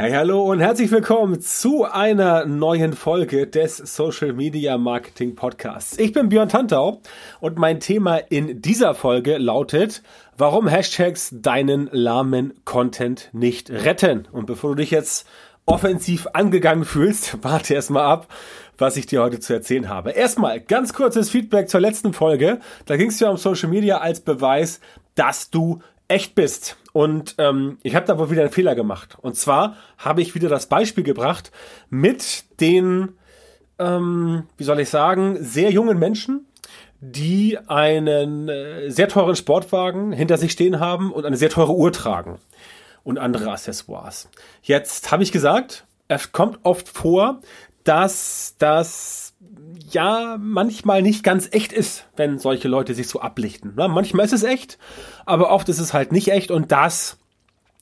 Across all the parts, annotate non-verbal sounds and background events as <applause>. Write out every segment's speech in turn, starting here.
Hey, hallo und herzlich willkommen zu einer neuen Folge des Social Media Marketing Podcasts. Ich bin Björn Tantau und mein Thema in dieser Folge lautet, warum Hashtags deinen lahmen Content nicht retten. Und bevor du dich jetzt offensiv angegangen fühlst, <laughs> warte erstmal ab, was ich dir heute zu erzählen habe. Erstmal ganz kurzes Feedback zur letzten Folge. Da ging es ja um Social Media als Beweis, dass du echt bist. Und ähm, ich habe da wohl wieder einen Fehler gemacht. Und zwar habe ich wieder das Beispiel gebracht mit den, ähm, wie soll ich sagen, sehr jungen Menschen, die einen äh, sehr teuren Sportwagen hinter sich stehen haben und eine sehr teure Uhr tragen und andere Accessoires. Jetzt habe ich gesagt, es kommt oft vor, dass das ja manchmal nicht ganz echt ist, wenn solche Leute sich so ablichten. Manchmal ist es echt, aber oft ist es halt nicht echt und das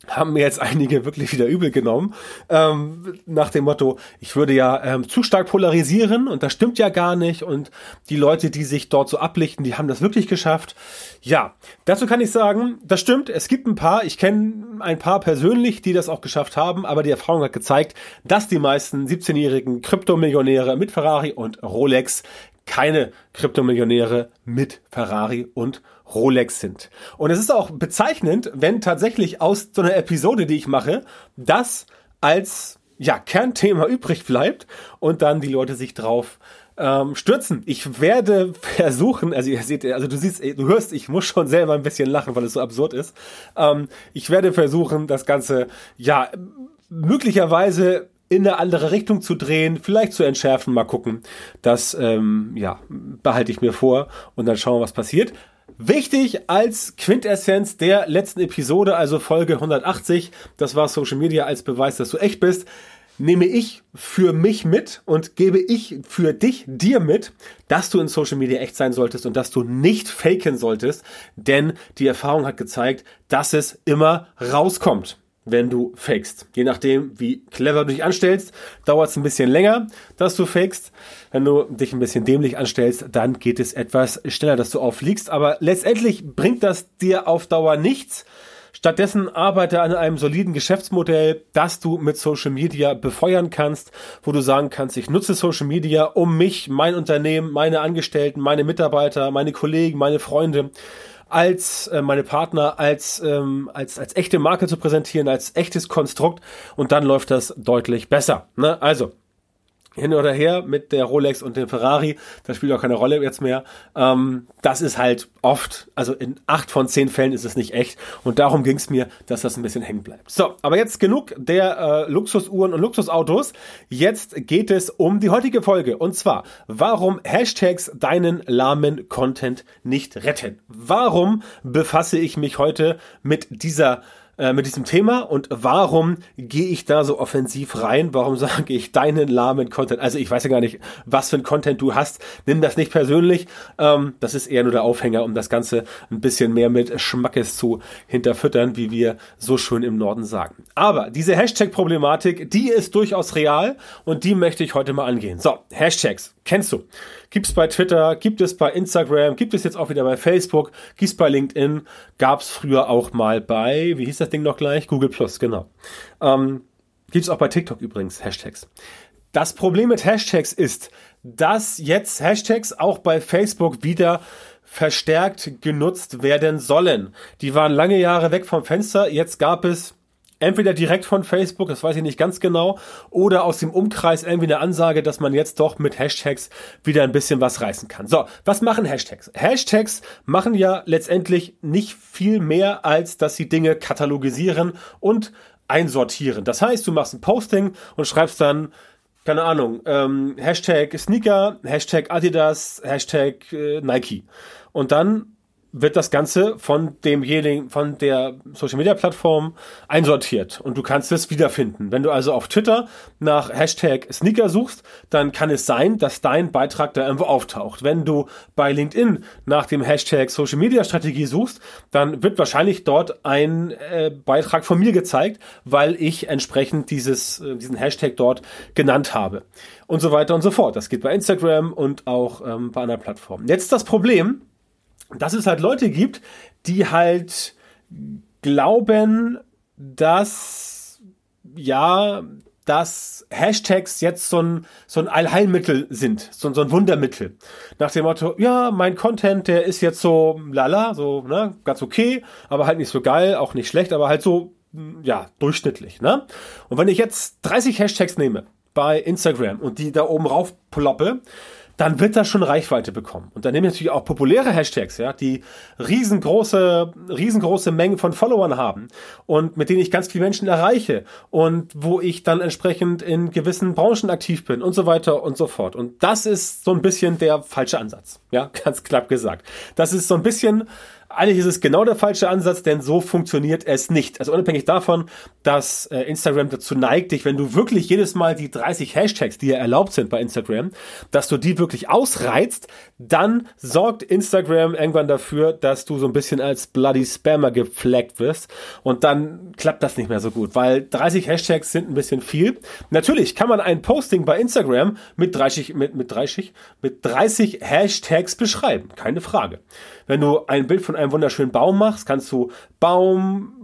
haben mir jetzt einige wirklich wieder übel genommen. Ähm, nach dem Motto, ich würde ja ähm, zu stark polarisieren und das stimmt ja gar nicht. Und die Leute, die sich dort so ablichten, die haben das wirklich geschafft. Ja, dazu kann ich sagen, das stimmt. Es gibt ein paar, ich kenne ein paar persönlich, die das auch geschafft haben, aber die Erfahrung hat gezeigt, dass die meisten 17-jährigen Kryptomillionäre mit Ferrari und Rolex keine Kryptomillionäre mit Ferrari und Rolex sind. Und es ist auch bezeichnend, wenn tatsächlich aus so einer Episode, die ich mache, das als ja, Kernthema <laughs> übrig bleibt und dann die Leute sich drauf ähm, stürzen. Ich werde versuchen, also ihr seht, also du siehst, du hörst, ich muss schon selber ein bisschen lachen, weil es so absurd ist. Ähm, ich werde versuchen, das Ganze ja möglicherweise in eine andere Richtung zu drehen, vielleicht zu entschärfen, mal gucken. Das ähm, ja, behalte ich mir vor und dann schauen wir, was passiert. Wichtig als Quintessenz der letzten Episode, also Folge 180, das war Social Media als Beweis, dass du echt bist, nehme ich für mich mit und gebe ich für dich dir mit, dass du in Social Media echt sein solltest und dass du nicht faken solltest, denn die Erfahrung hat gezeigt, dass es immer rauskommt wenn du fakest. Je nachdem, wie clever du dich anstellst, dauert es ein bisschen länger, dass du fakest. Wenn du dich ein bisschen dämlich anstellst, dann geht es etwas schneller, dass du auffliegst. Aber letztendlich bringt das dir auf Dauer nichts. Stattdessen arbeite an einem soliden Geschäftsmodell, das du mit Social Media befeuern kannst, wo du sagen kannst, ich nutze Social Media, um mich, mein Unternehmen, meine Angestellten, meine Mitarbeiter, meine Kollegen, meine Freunde als äh, meine Partner als, ähm, als, als echte Marke zu präsentieren, als echtes Konstrukt und dann läuft das deutlich besser. Ne? Also, hin oder her mit der Rolex und dem Ferrari, das spielt auch keine Rolle jetzt mehr. Ähm, das ist halt oft, also in acht von zehn Fällen ist es nicht echt und darum ging es mir, dass das ein bisschen hängen bleibt. So, aber jetzt genug der äh, Luxusuhren und Luxusautos. Jetzt geht es um die heutige Folge und zwar, warum Hashtags deinen lahmen Content nicht retten. Warum befasse ich mich heute mit dieser äh, mit diesem Thema und warum gehe ich da so offensiv rein? Warum sage ich deinen lahmen Content? Also ich weiß ja gar nicht, was für ein Content du hast. Nimm das nicht persönlich. Ähm, das ist eher nur der Aufhänger, um das Ganze ein bisschen mehr mit Schmackes zu hinterfüttern, wie wir so schön im Norden sagen. Aber diese Hashtag-Problematik, die ist durchaus real und die möchte ich heute mal angehen. So, Hashtags, kennst du. Gibt es bei Twitter, gibt es bei Instagram, gibt es jetzt auch wieder bei Facebook, gibt es bei LinkedIn, gab es früher auch mal bei, wie hieß das Ding noch gleich? Google Plus, genau. Ähm, gibt es auch bei TikTok übrigens, Hashtags. Das Problem mit Hashtags ist, dass jetzt Hashtags auch bei Facebook wieder verstärkt genutzt werden sollen. Die waren lange Jahre weg vom Fenster. Jetzt gab es entweder direkt von Facebook, das weiß ich nicht ganz genau, oder aus dem Umkreis irgendwie eine Ansage, dass man jetzt doch mit Hashtags wieder ein bisschen was reißen kann. So, was machen Hashtags? Hashtags machen ja letztendlich nicht viel mehr, als dass sie Dinge katalogisieren und einsortieren. Das heißt, du machst ein Posting und schreibst dann keine Ahnung, ähm, Hashtag Sneaker, Hashtag Adidas, Hashtag äh, Nike. Und dann wird das Ganze von demjenigen, von der Social Media Plattform einsortiert und du kannst es wiederfinden. Wenn du also auf Twitter nach Hashtag Sneaker suchst, dann kann es sein, dass dein Beitrag da irgendwo auftaucht. Wenn du bei LinkedIn nach dem Hashtag Social Media Strategie suchst, dann wird wahrscheinlich dort ein äh, Beitrag von mir gezeigt, weil ich entsprechend dieses, äh, diesen Hashtag dort genannt habe. Und so weiter und so fort. Das geht bei Instagram und auch ähm, bei anderen Plattformen. Jetzt das Problem, dass es halt Leute gibt, die halt glauben, dass ja, dass Hashtags jetzt so ein, so ein Allheilmittel sind, so, so ein Wundermittel. Nach dem Motto, ja, mein Content, der ist jetzt so lala, so, ne, ganz okay, aber halt nicht so geil, auch nicht schlecht, aber halt so, ja, durchschnittlich, ne? Und wenn ich jetzt 30 Hashtags nehme bei Instagram und die da oben rauf ploppe, dann wird das schon Reichweite bekommen. Und dann nehme ich natürlich auch populäre Hashtags, ja, die riesengroße, riesengroße Mengen von Followern haben und mit denen ich ganz viele Menschen erreiche und wo ich dann entsprechend in gewissen Branchen aktiv bin und so weiter und so fort. Und das ist so ein bisschen der falsche Ansatz. Ja, <laughs> ganz knapp gesagt. Das ist so ein bisschen eigentlich ist es genau der falsche Ansatz, denn so funktioniert es nicht. Also unabhängig davon, dass äh, Instagram dazu neigt, dich, wenn du wirklich jedes Mal die 30 Hashtags, die ja erlaubt sind bei Instagram, dass du die wirklich ausreizt, dann sorgt Instagram irgendwann dafür, dass du so ein bisschen als Bloody Spammer geflaggt wirst und dann klappt das nicht mehr so gut, weil 30 Hashtags sind ein bisschen viel. Natürlich kann man ein Posting bei Instagram mit 30, mit, mit 30, mit 30 Hashtags beschreiben, keine Frage. Wenn du ein Bild von einem wunderschönen Baum machst, kannst du Baum,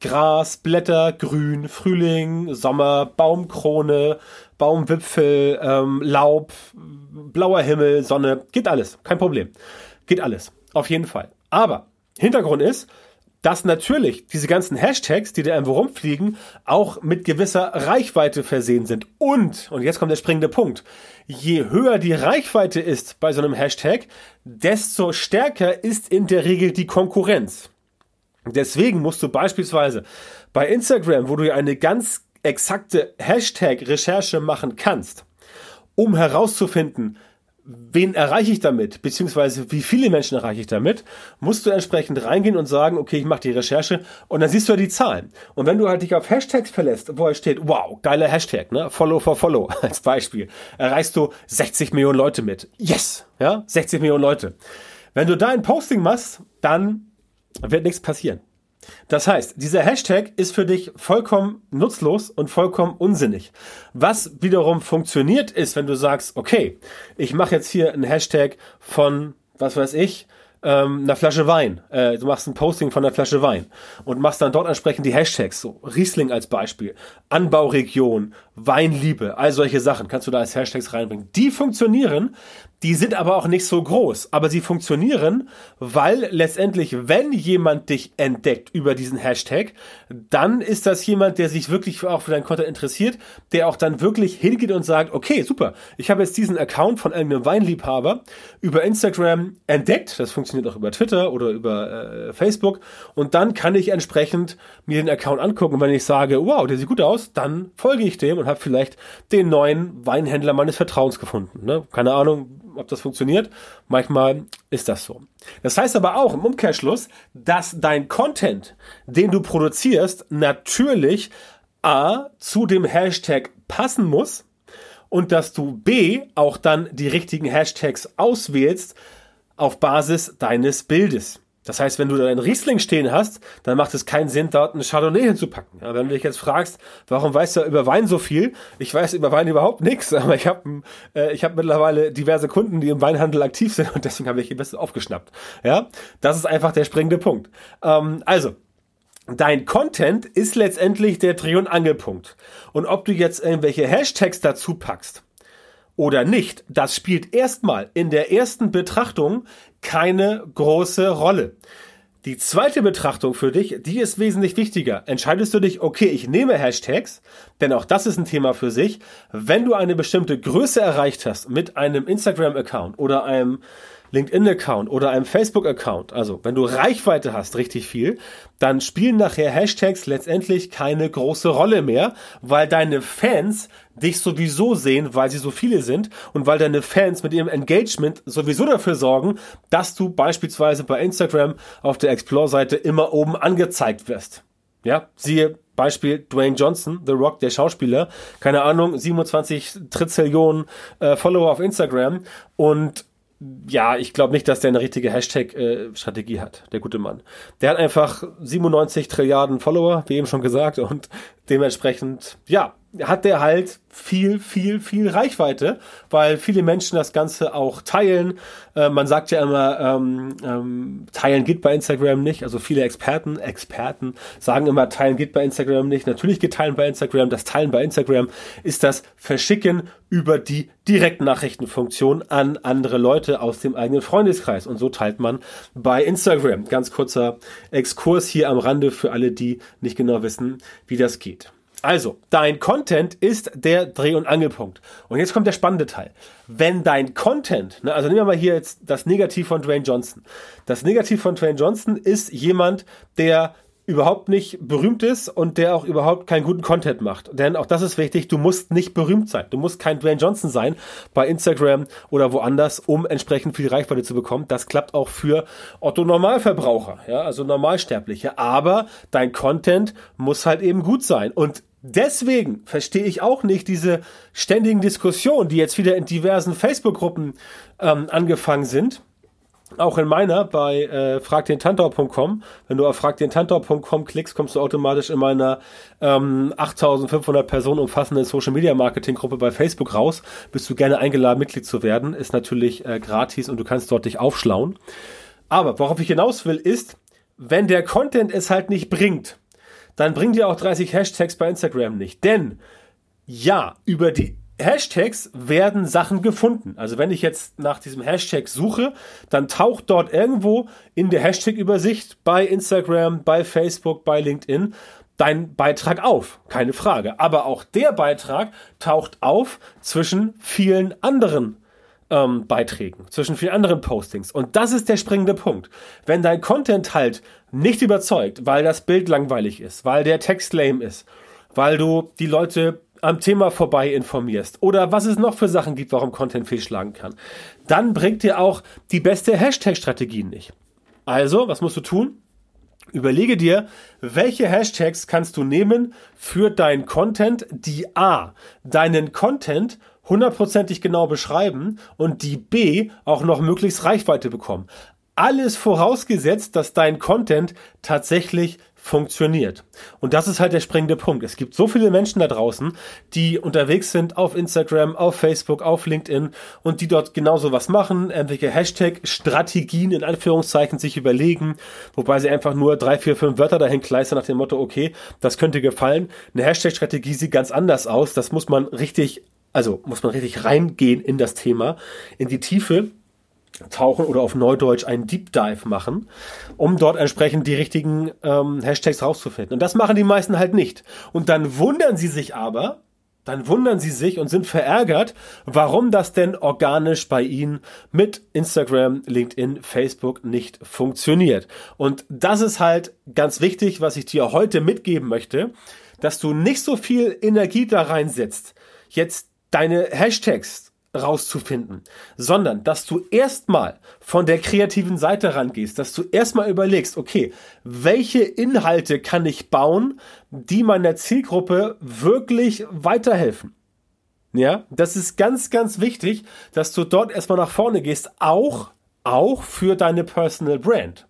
Gras, Blätter, Grün, Frühling, Sommer, Baumkrone, Baumwipfel, ähm, Laub, blauer Himmel, Sonne, geht alles, kein Problem. Geht alles, auf jeden Fall. Aber Hintergrund ist, dass natürlich diese ganzen Hashtags, die da irgendwo rumfliegen, auch mit gewisser Reichweite versehen sind. Und, und jetzt kommt der springende Punkt, je höher die Reichweite ist bei so einem Hashtag, desto stärker ist in der Regel die Konkurrenz. Deswegen musst du beispielsweise bei Instagram, wo du ja eine ganz exakte Hashtag-Recherche machen kannst, um herauszufinden, wen erreiche ich damit, beziehungsweise wie viele Menschen erreiche ich damit, musst du entsprechend reingehen und sagen, okay, ich mache die Recherche und dann siehst du ja die Zahlen. Und wenn du halt dich auf Hashtags verlässt, wo er steht, wow, geiler Hashtag, ne, Follow for Follow <laughs> als Beispiel, erreichst du 60 Millionen Leute mit. Yes, ja, 60 Millionen Leute. Wenn du da ein Posting machst, dann wird nichts passieren. Das heißt, dieser Hashtag ist für dich vollkommen nutzlos und vollkommen unsinnig. Was wiederum funktioniert ist, wenn du sagst, okay, ich mache jetzt hier einen Hashtag von, was weiß ich, ähm, einer Flasche Wein. Äh, du machst ein Posting von einer Flasche Wein und machst dann dort entsprechend die Hashtags, so Riesling als Beispiel, Anbauregion, Weinliebe, all solche Sachen kannst du da als Hashtags reinbringen. Die funktionieren, die sind aber auch nicht so groß, aber sie funktionieren, weil letztendlich, wenn jemand dich entdeckt über diesen Hashtag, dann ist das jemand, der sich wirklich auch für deinen Content interessiert, der auch dann wirklich hingeht und sagt, okay, super, ich habe jetzt diesen Account von irgendeinem Weinliebhaber über Instagram entdeckt, das funktioniert auch über Twitter oder über äh, Facebook und dann kann ich entsprechend mir den Account angucken wenn ich sage, wow, der sieht gut aus, dann folge ich dem und habe vielleicht den neuen Weinhändler meines Vertrauens gefunden. Ne? Keine Ahnung, ob das funktioniert. Manchmal ist das so. Das heißt aber auch im Umkehrschluss, dass dein Content, den du produzierst, natürlich A zu dem Hashtag passen muss und dass du B auch dann die richtigen Hashtags auswählst auf Basis deines Bildes. Das heißt, wenn du da einen Riesling stehen hast, dann macht es keinen Sinn, dort eine Chardonnay hinzupacken. Ja, wenn du dich jetzt fragst, warum weißt du über Wein so viel? Ich weiß über Wein überhaupt nichts, <laughs> aber ich habe äh, ich hab mittlerweile diverse Kunden, die im Weinhandel aktiv sind und deswegen habe ich das aufgeschnappt. Ja, das ist einfach der springende Punkt. Ähm, also, Dein Content ist letztendlich der Dreh- und Angelpunkt. Und ob du jetzt irgendwelche Hashtags dazu packst, oder nicht, das spielt erstmal in der ersten Betrachtung keine große Rolle. Die zweite Betrachtung für dich, die ist wesentlich wichtiger. Entscheidest du dich, okay, ich nehme Hashtags, denn auch das ist ein Thema für sich. Wenn du eine bestimmte Größe erreicht hast mit einem Instagram-Account oder einem LinkedIn-Account oder einem Facebook-Account, also wenn du Reichweite hast, richtig viel, dann spielen nachher Hashtags letztendlich keine große Rolle mehr, weil deine Fans dich sowieso sehen, weil sie so viele sind und weil deine Fans mit ihrem Engagement sowieso dafür sorgen, dass du beispielsweise bei Instagram auf der Explore-Seite immer oben angezeigt wirst. Ja, siehe Beispiel Dwayne Johnson, The Rock, der Schauspieler, keine Ahnung, 27 Trizillionen äh, Follower auf Instagram und ja, ich glaube nicht, dass der eine richtige Hashtag-Strategie äh, hat, der gute Mann. Der hat einfach 97 Trilliarden Follower, wie eben schon gesagt, und dementsprechend, ja, hat der halt viel, viel, viel Reichweite, weil viele Menschen das Ganze auch teilen. Äh, man sagt ja immer, ähm, ähm, teilen geht bei Instagram nicht. Also viele Experten, Experten sagen immer, teilen geht bei Instagram nicht. Natürlich geht teilen bei Instagram. Das Teilen bei Instagram ist das Verschicken über die Direktnachrichtenfunktion an andere Leute aus dem eigenen Freundeskreis. Und so teilt man bei Instagram. Ganz kurzer Exkurs hier am Rande für alle, die nicht genau wissen, wie das geht. Also, dein Content ist der Dreh- und Angelpunkt. Und jetzt kommt der spannende Teil. Wenn dein Content, ne, also nehmen wir mal hier jetzt das Negativ von Dwayne Johnson. Das Negativ von Dwayne Johnson ist jemand, der überhaupt nicht berühmt ist und der auch überhaupt keinen guten Content macht. Denn auch das ist wichtig, du musst nicht berühmt sein. Du musst kein Dwayne Johnson sein bei Instagram oder woanders, um entsprechend viel Reichweite zu bekommen. Das klappt auch für Otto Normalverbraucher, ja, also Normalsterbliche. Aber dein Content muss halt eben gut sein. Und Deswegen verstehe ich auch nicht diese ständigen Diskussionen, die jetzt wieder in diversen Facebook-Gruppen ähm, angefangen sind. Auch in meiner bei äh, fragdentantau.com. Wenn du auf fragdentantau.com klickst, kommst du automatisch in meiner ähm, 8500 Personen umfassenden Social Media Marketing Gruppe bei Facebook raus. Bist du gerne eingeladen, Mitglied zu werden. Ist natürlich äh, gratis und du kannst dort dich aufschlauen. Aber worauf ich hinaus will, ist, wenn der Content es halt nicht bringt, dann bringt ihr auch 30 Hashtags bei Instagram nicht. Denn ja, über die Hashtags werden Sachen gefunden. Also wenn ich jetzt nach diesem Hashtag suche, dann taucht dort irgendwo in der Hashtag-Übersicht bei Instagram, bei Facebook, bei LinkedIn dein Beitrag auf. Keine Frage. Aber auch der Beitrag taucht auf zwischen vielen anderen ähm, Beiträgen, zwischen vielen anderen Postings. Und das ist der springende Punkt. Wenn dein Content halt nicht überzeugt, weil das Bild langweilig ist, weil der Text lame ist, weil du die Leute am Thema vorbei informierst oder was es noch für Sachen gibt, warum Content fehlschlagen kann, dann bringt dir auch die beste Hashtag-Strategie nicht. Also, was musst du tun? Überlege dir, welche Hashtags kannst du nehmen für deinen Content, die A, deinen Content hundertprozentig genau beschreiben und die B auch noch möglichst Reichweite bekommen. Alles vorausgesetzt, dass dein Content tatsächlich funktioniert. Und das ist halt der springende Punkt. Es gibt so viele Menschen da draußen, die unterwegs sind auf Instagram, auf Facebook, auf LinkedIn und die dort genauso was machen, irgendwelche Hashtag-Strategien in Anführungszeichen sich überlegen, wobei sie einfach nur drei, vier, fünf Wörter dahin kleistern nach dem Motto, okay, das könnte gefallen. Eine Hashtag-Strategie sieht ganz anders aus. Das muss man richtig also muss man richtig reingehen in das Thema, in die Tiefe tauchen oder auf Neudeutsch einen Deep Dive machen, um dort entsprechend die richtigen ähm, Hashtags rauszufinden. Und das machen die meisten halt nicht. Und dann wundern sie sich aber, dann wundern sie sich und sind verärgert, warum das denn organisch bei ihnen mit Instagram, LinkedIn, Facebook nicht funktioniert. Und das ist halt ganz wichtig, was ich dir heute mitgeben möchte, dass du nicht so viel Energie da reinsetzt, jetzt deine Hashtags rauszufinden, sondern dass du erstmal von der kreativen Seite rangehst, dass du erstmal überlegst, okay, welche Inhalte kann ich bauen, die meiner Zielgruppe wirklich weiterhelfen? Ja, das ist ganz, ganz wichtig, dass du dort erstmal nach vorne gehst, auch, auch für deine Personal Brand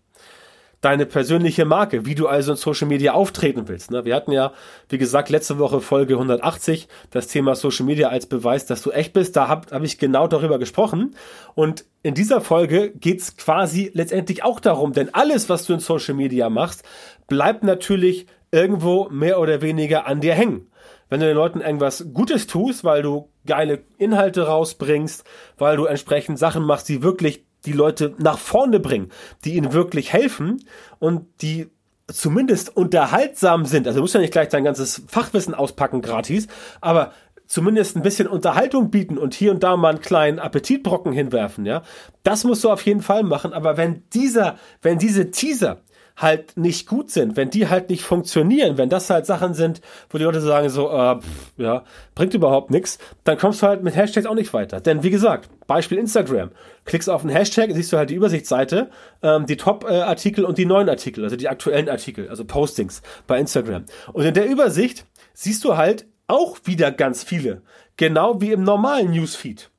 deine persönliche Marke, wie du also in Social Media auftreten willst. Ne? Wir hatten ja, wie gesagt, letzte Woche Folge 180 das Thema Social Media als Beweis, dass du echt bist. Da habe hab ich genau darüber gesprochen. Und in dieser Folge geht's quasi letztendlich auch darum, denn alles, was du in Social Media machst, bleibt natürlich irgendwo mehr oder weniger an dir hängen. Wenn du den Leuten irgendwas Gutes tust, weil du geile Inhalte rausbringst, weil du entsprechend Sachen machst, die wirklich die Leute nach vorne bringen, die ihnen wirklich helfen und die zumindest unterhaltsam sind. Also du musst ja nicht gleich dein ganzes Fachwissen auspacken gratis, aber zumindest ein bisschen Unterhaltung bieten und hier und da mal einen kleinen Appetitbrocken hinwerfen, ja. Das musst du auf jeden Fall machen, aber wenn dieser, wenn diese Teaser halt nicht gut sind, wenn die halt nicht funktionieren, wenn das halt Sachen sind, wo die Leute sagen so, äh, pff, ja, bringt überhaupt nichts, dann kommst du halt mit Hashtags auch nicht weiter. Denn wie gesagt, Beispiel Instagram, klickst auf einen Hashtag, siehst du halt die Übersichtsseite, ähm, die Top-Artikel und die neuen Artikel, also die aktuellen Artikel, also Postings bei Instagram. Und in der Übersicht siehst du halt auch wieder ganz viele, genau wie im normalen Newsfeed.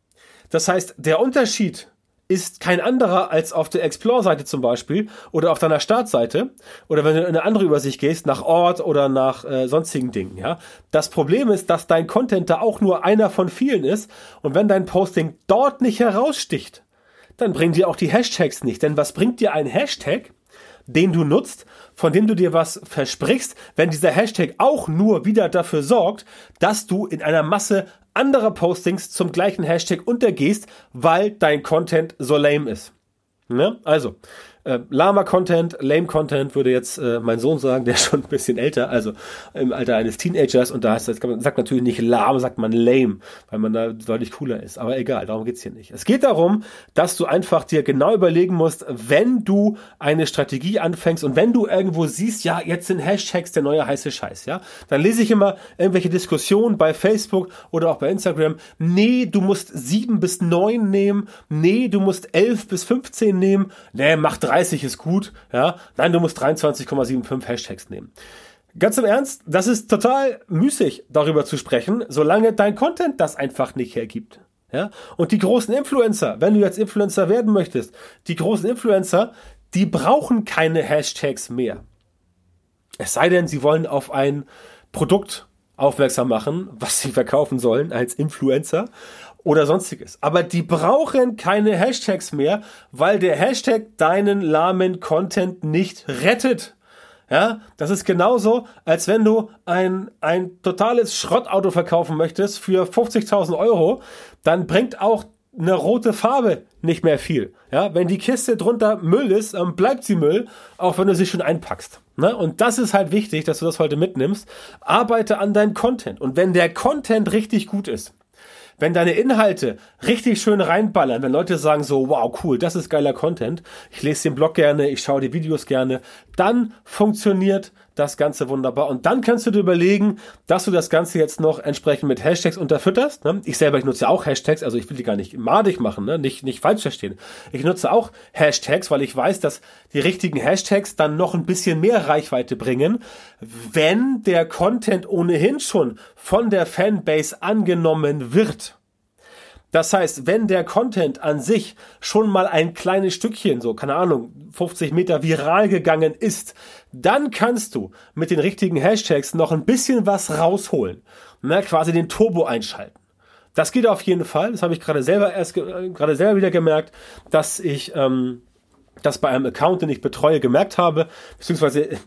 Das heißt, der Unterschied ist kein anderer als auf der Explore-Seite zum Beispiel oder auf deiner Startseite oder wenn du in eine andere Übersicht gehst, nach Ort oder nach äh, sonstigen Dingen. Ja, das Problem ist, dass dein Content da auch nur einer von vielen ist und wenn dein Posting dort nicht heraussticht, dann bringen dir auch die Hashtags nicht. Denn was bringt dir ein Hashtag, den du nutzt, von dem du dir was versprichst, wenn dieser Hashtag auch nur wieder dafür sorgt, dass du in einer Masse anderer Postings zum gleichen Hashtag untergehst, weil dein Content so lame ist. Ne? Also, äh, Lama-Content, Lame-Content würde jetzt äh, mein Sohn sagen, der ist <laughs> schon ein bisschen älter, also im Alter eines Teenagers und da heißt sagt man natürlich nicht lahm, sagt man lame, weil man da deutlich cooler ist. Aber egal, darum geht's hier nicht. Es geht darum, dass du einfach dir genau überlegen musst, wenn du eine Strategie anfängst und wenn du irgendwo siehst, ja, jetzt sind Hashtags der neue heiße Scheiß, ja, dann lese ich immer irgendwelche Diskussionen bei Facebook oder auch bei Instagram. Nee, du musst sieben bis neun nehmen. Nee, du musst elf bis 15 nehmen. Nee, mach 30 ist gut, ja. Nein, du musst 23,75 Hashtags nehmen. Ganz im Ernst, das ist total müßig, darüber zu sprechen, solange dein Content das einfach nicht hergibt. Ja? Und die großen Influencer, wenn du jetzt Influencer werden möchtest, die großen Influencer, die brauchen keine Hashtags mehr. Es sei denn, sie wollen auf ein Produkt aufmerksam machen, was sie verkaufen sollen als Influencer oder sonstiges. Aber die brauchen keine Hashtags mehr, weil der Hashtag deinen lahmen Content nicht rettet. Ja, das ist genauso, als wenn du ein, ein totales Schrottauto verkaufen möchtest für 50.000 Euro, dann bringt auch eine rote Farbe nicht mehr viel. Ja, wenn die Kiste drunter Müll ist, ähm, bleibt sie Müll, auch wenn du sie schon einpackst. Ne? Und das ist halt wichtig, dass du das heute mitnimmst. Arbeite an deinem Content. Und wenn der Content richtig gut ist, wenn deine Inhalte richtig schön reinballern, wenn Leute sagen so, wow, cool, das ist geiler Content, ich lese den Blog gerne, ich schaue die Videos gerne, dann funktioniert das Ganze wunderbar. Und dann kannst du dir überlegen, dass du das Ganze jetzt noch entsprechend mit Hashtags unterfütterst. Ne? Ich selber, ich nutze ja auch Hashtags, also ich will die gar nicht madig machen, ne? nicht, nicht falsch verstehen. Ich nutze auch Hashtags, weil ich weiß, dass die richtigen Hashtags dann noch ein bisschen mehr Reichweite bringen, wenn der Content ohnehin schon von der Fanbase angenommen wird. Das heißt, wenn der Content an sich schon mal ein kleines Stückchen, so, keine Ahnung, 50 Meter viral gegangen ist, dann kannst du mit den richtigen Hashtags noch ein bisschen was rausholen. Ne, quasi den Turbo einschalten. Das geht auf jeden Fall. Das habe ich gerade selber erst gerade selber wieder gemerkt, dass ich ähm, das bei einem Account, den ich betreue, gemerkt habe, beziehungsweise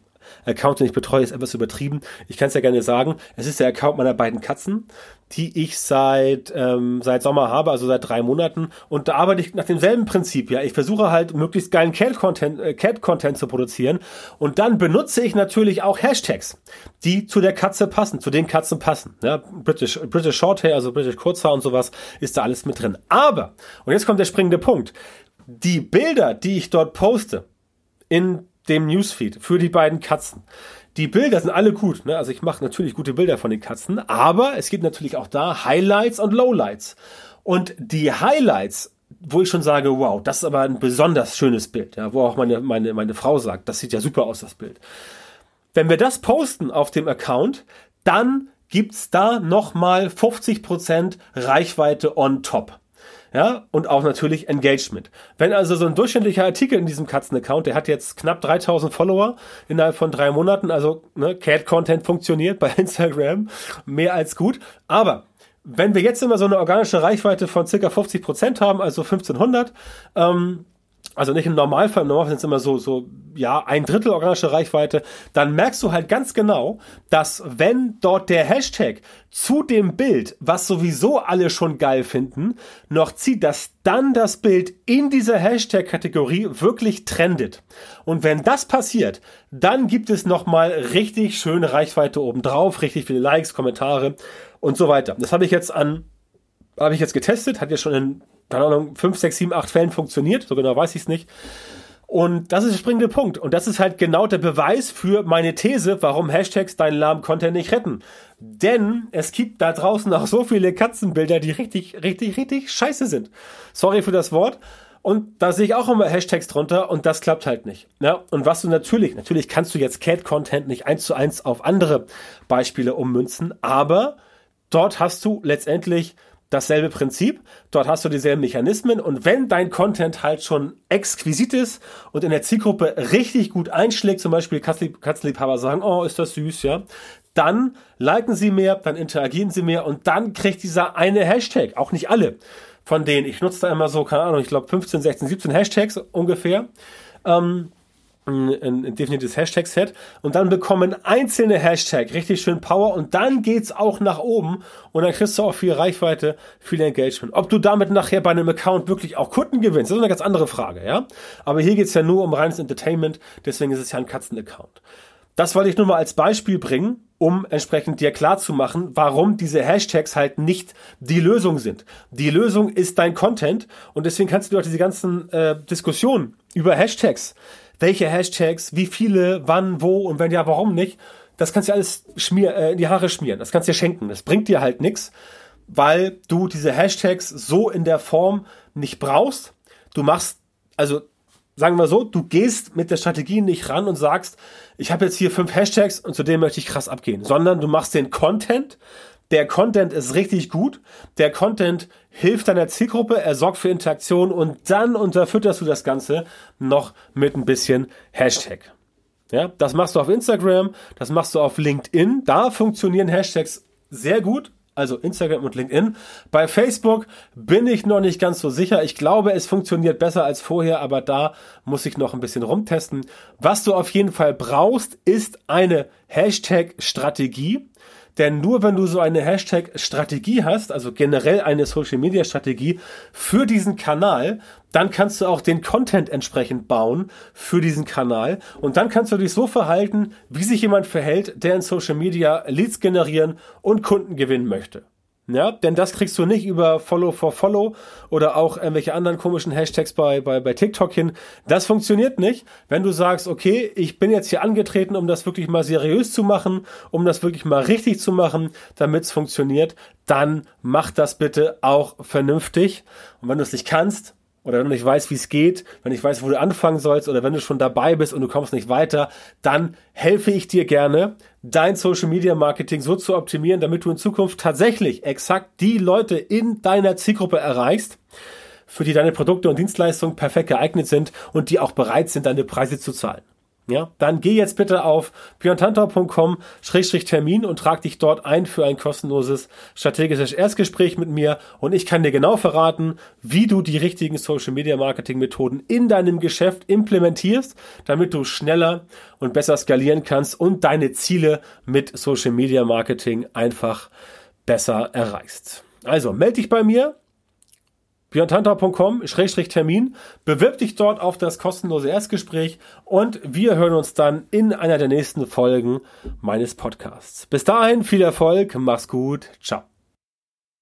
Account, den ich betreue, ist etwas übertrieben. Ich kann es ja gerne sagen. Es ist der Account meiner beiden Katzen, die ich seit, ähm, seit Sommer habe, also seit drei Monaten. Und da arbeite ich nach demselben Prinzip. Ja, ich versuche halt möglichst geilen Cat-Content äh, Cat -Content zu produzieren. Und dann benutze ich natürlich auch Hashtags, die zu der Katze passen, zu den Katzen passen. Ja, British, British Shorthair, also British Kurzhaar und sowas, ist da alles mit drin. Aber, und jetzt kommt der springende Punkt. Die Bilder, die ich dort poste, in dem Newsfeed für die beiden Katzen. Die Bilder sind alle gut, ne? Also ich mache natürlich gute Bilder von den Katzen, aber es gibt natürlich auch da Highlights und Lowlights. Und die Highlights, wo ich schon sage, wow, das ist aber ein besonders schönes Bild, ja, wo auch meine, meine, meine Frau sagt, das sieht ja super aus, das Bild. Wenn wir das posten auf dem Account, dann gibt's da nochmal 50% Reichweite on top ja, und auch natürlich Engagement. Wenn also so ein durchschnittlicher Artikel in diesem Katzen-Account, der hat jetzt knapp 3000 Follower innerhalb von drei Monaten, also ne, Cat-Content funktioniert bei <laughs> Instagram, mehr als gut, aber wenn wir jetzt immer so eine organische Reichweite von circa 50 Prozent haben, also 1500, ähm, also nicht im Normalfall, im Normalfall sind es immer so, so, ja, ein Drittel organische Reichweite, dann merkst du halt ganz genau, dass wenn dort der Hashtag zu dem Bild, was sowieso alle schon geil finden, noch zieht, dass dann das Bild in dieser Hashtag-Kategorie wirklich trendet. Und wenn das passiert, dann gibt es nochmal richtig schöne Reichweite obendrauf, richtig viele Likes, Kommentare und so weiter. Das habe ich jetzt an, habe ich jetzt getestet, hat jetzt schon in keine Ahnung, 5, 6, 7, 8 Fällen funktioniert. So genau weiß ich es nicht. Und das ist der springende Punkt. Und das ist halt genau der Beweis für meine These, warum Hashtags deinen lahmen Content nicht retten. Denn es gibt da draußen auch so viele Katzenbilder, die richtig, richtig, richtig scheiße sind. Sorry für das Wort. Und da sehe ich auch immer Hashtags drunter und das klappt halt nicht. Ja, und was du natürlich, natürlich kannst du jetzt Cat-Content nicht eins zu eins auf andere Beispiele ummünzen, aber dort hast du letztendlich dasselbe Prinzip. Dort hast du dieselben Mechanismen und wenn dein Content halt schon exquisit ist und in der Zielgruppe richtig gut einschlägt, zum Beispiel Katzenliebhaber sagen, oh, ist das süß, ja, dann liken sie mehr, dann interagieren sie mehr und dann kriegt dieser eine Hashtag, auch nicht alle von denen, ich nutze da immer so, keine Ahnung, ich glaube 15, 16, 17 Hashtags ungefähr, ähm, ein, ein definiertes Hashtag-Set und dann bekommen einzelne Hashtag richtig schön Power und dann geht's auch nach oben und dann kriegst du auch viel Reichweite, viel Engagement. Ob du damit nachher bei einem Account wirklich auch Kunden gewinnst, das ist eine ganz andere Frage, ja. Aber hier geht's ja nur um reines Entertainment, deswegen ist es ja ein Katzen-Account. Das wollte ich nur mal als Beispiel bringen, um entsprechend dir klar zu machen, warum diese Hashtags halt nicht die Lösung sind. Die Lösung ist dein Content und deswegen kannst du auch diese ganzen äh, Diskussionen über Hashtags welche Hashtags, wie viele, wann, wo und wenn ja, warum nicht. Das kannst du alles schmier, äh, in die Haare schmieren. Das kannst du dir schenken. Das bringt dir halt nichts, weil du diese Hashtags so in der Form nicht brauchst. Du machst, also sagen wir so, du gehst mit der Strategie nicht ran und sagst, ich habe jetzt hier fünf Hashtags und zu denen möchte ich krass abgehen, sondern du machst den Content, der Content ist richtig gut, der Content hilft deiner Zielgruppe, er sorgt für Interaktion und dann unterfütterst du das Ganze noch mit ein bisschen Hashtag. Ja, das machst du auf Instagram, das machst du auf LinkedIn, da funktionieren Hashtags sehr gut, also Instagram und LinkedIn. Bei Facebook bin ich noch nicht ganz so sicher. Ich glaube, es funktioniert besser als vorher, aber da muss ich noch ein bisschen rumtesten. Was du auf jeden Fall brauchst, ist eine Hashtag-Strategie. Denn nur wenn du so eine Hashtag-Strategie hast, also generell eine Social-Media-Strategie für diesen Kanal, dann kannst du auch den Content entsprechend bauen für diesen Kanal. Und dann kannst du dich so verhalten, wie sich jemand verhält, der in Social Media Leads generieren und Kunden gewinnen möchte. Ja, denn das kriegst du nicht über Follow for Follow oder auch irgendwelche anderen komischen Hashtags bei, bei, bei TikTok hin. Das funktioniert nicht, wenn du sagst, okay, ich bin jetzt hier angetreten, um das wirklich mal seriös zu machen, um das wirklich mal richtig zu machen, damit es funktioniert, dann mach das bitte auch vernünftig. Und wenn du es nicht kannst, oder wenn du nicht weißt, wie es geht, wenn ich weiß, wo du anfangen sollst oder wenn du schon dabei bist und du kommst nicht weiter, dann helfe ich dir gerne, dein Social Media Marketing so zu optimieren, damit du in Zukunft tatsächlich exakt die Leute in deiner Zielgruppe erreichst, für die deine Produkte und Dienstleistungen perfekt geeignet sind und die auch bereit sind, deine Preise zu zahlen. Ja, dann geh jetzt bitte auf björntantau.com-termin und trag dich dort ein für ein kostenloses strategisches Erstgespräch mit mir und ich kann dir genau verraten, wie du die richtigen Social Media Marketing Methoden in deinem Geschäft implementierst, damit du schneller und besser skalieren kannst und deine Ziele mit Social Media Marketing einfach besser erreichst. Also melde dich bei mir björntantau.com-termin. Bewirb dich dort auf das kostenlose Erstgespräch und wir hören uns dann in einer der nächsten Folgen meines Podcasts. Bis dahin viel Erfolg, mach's gut, ciao.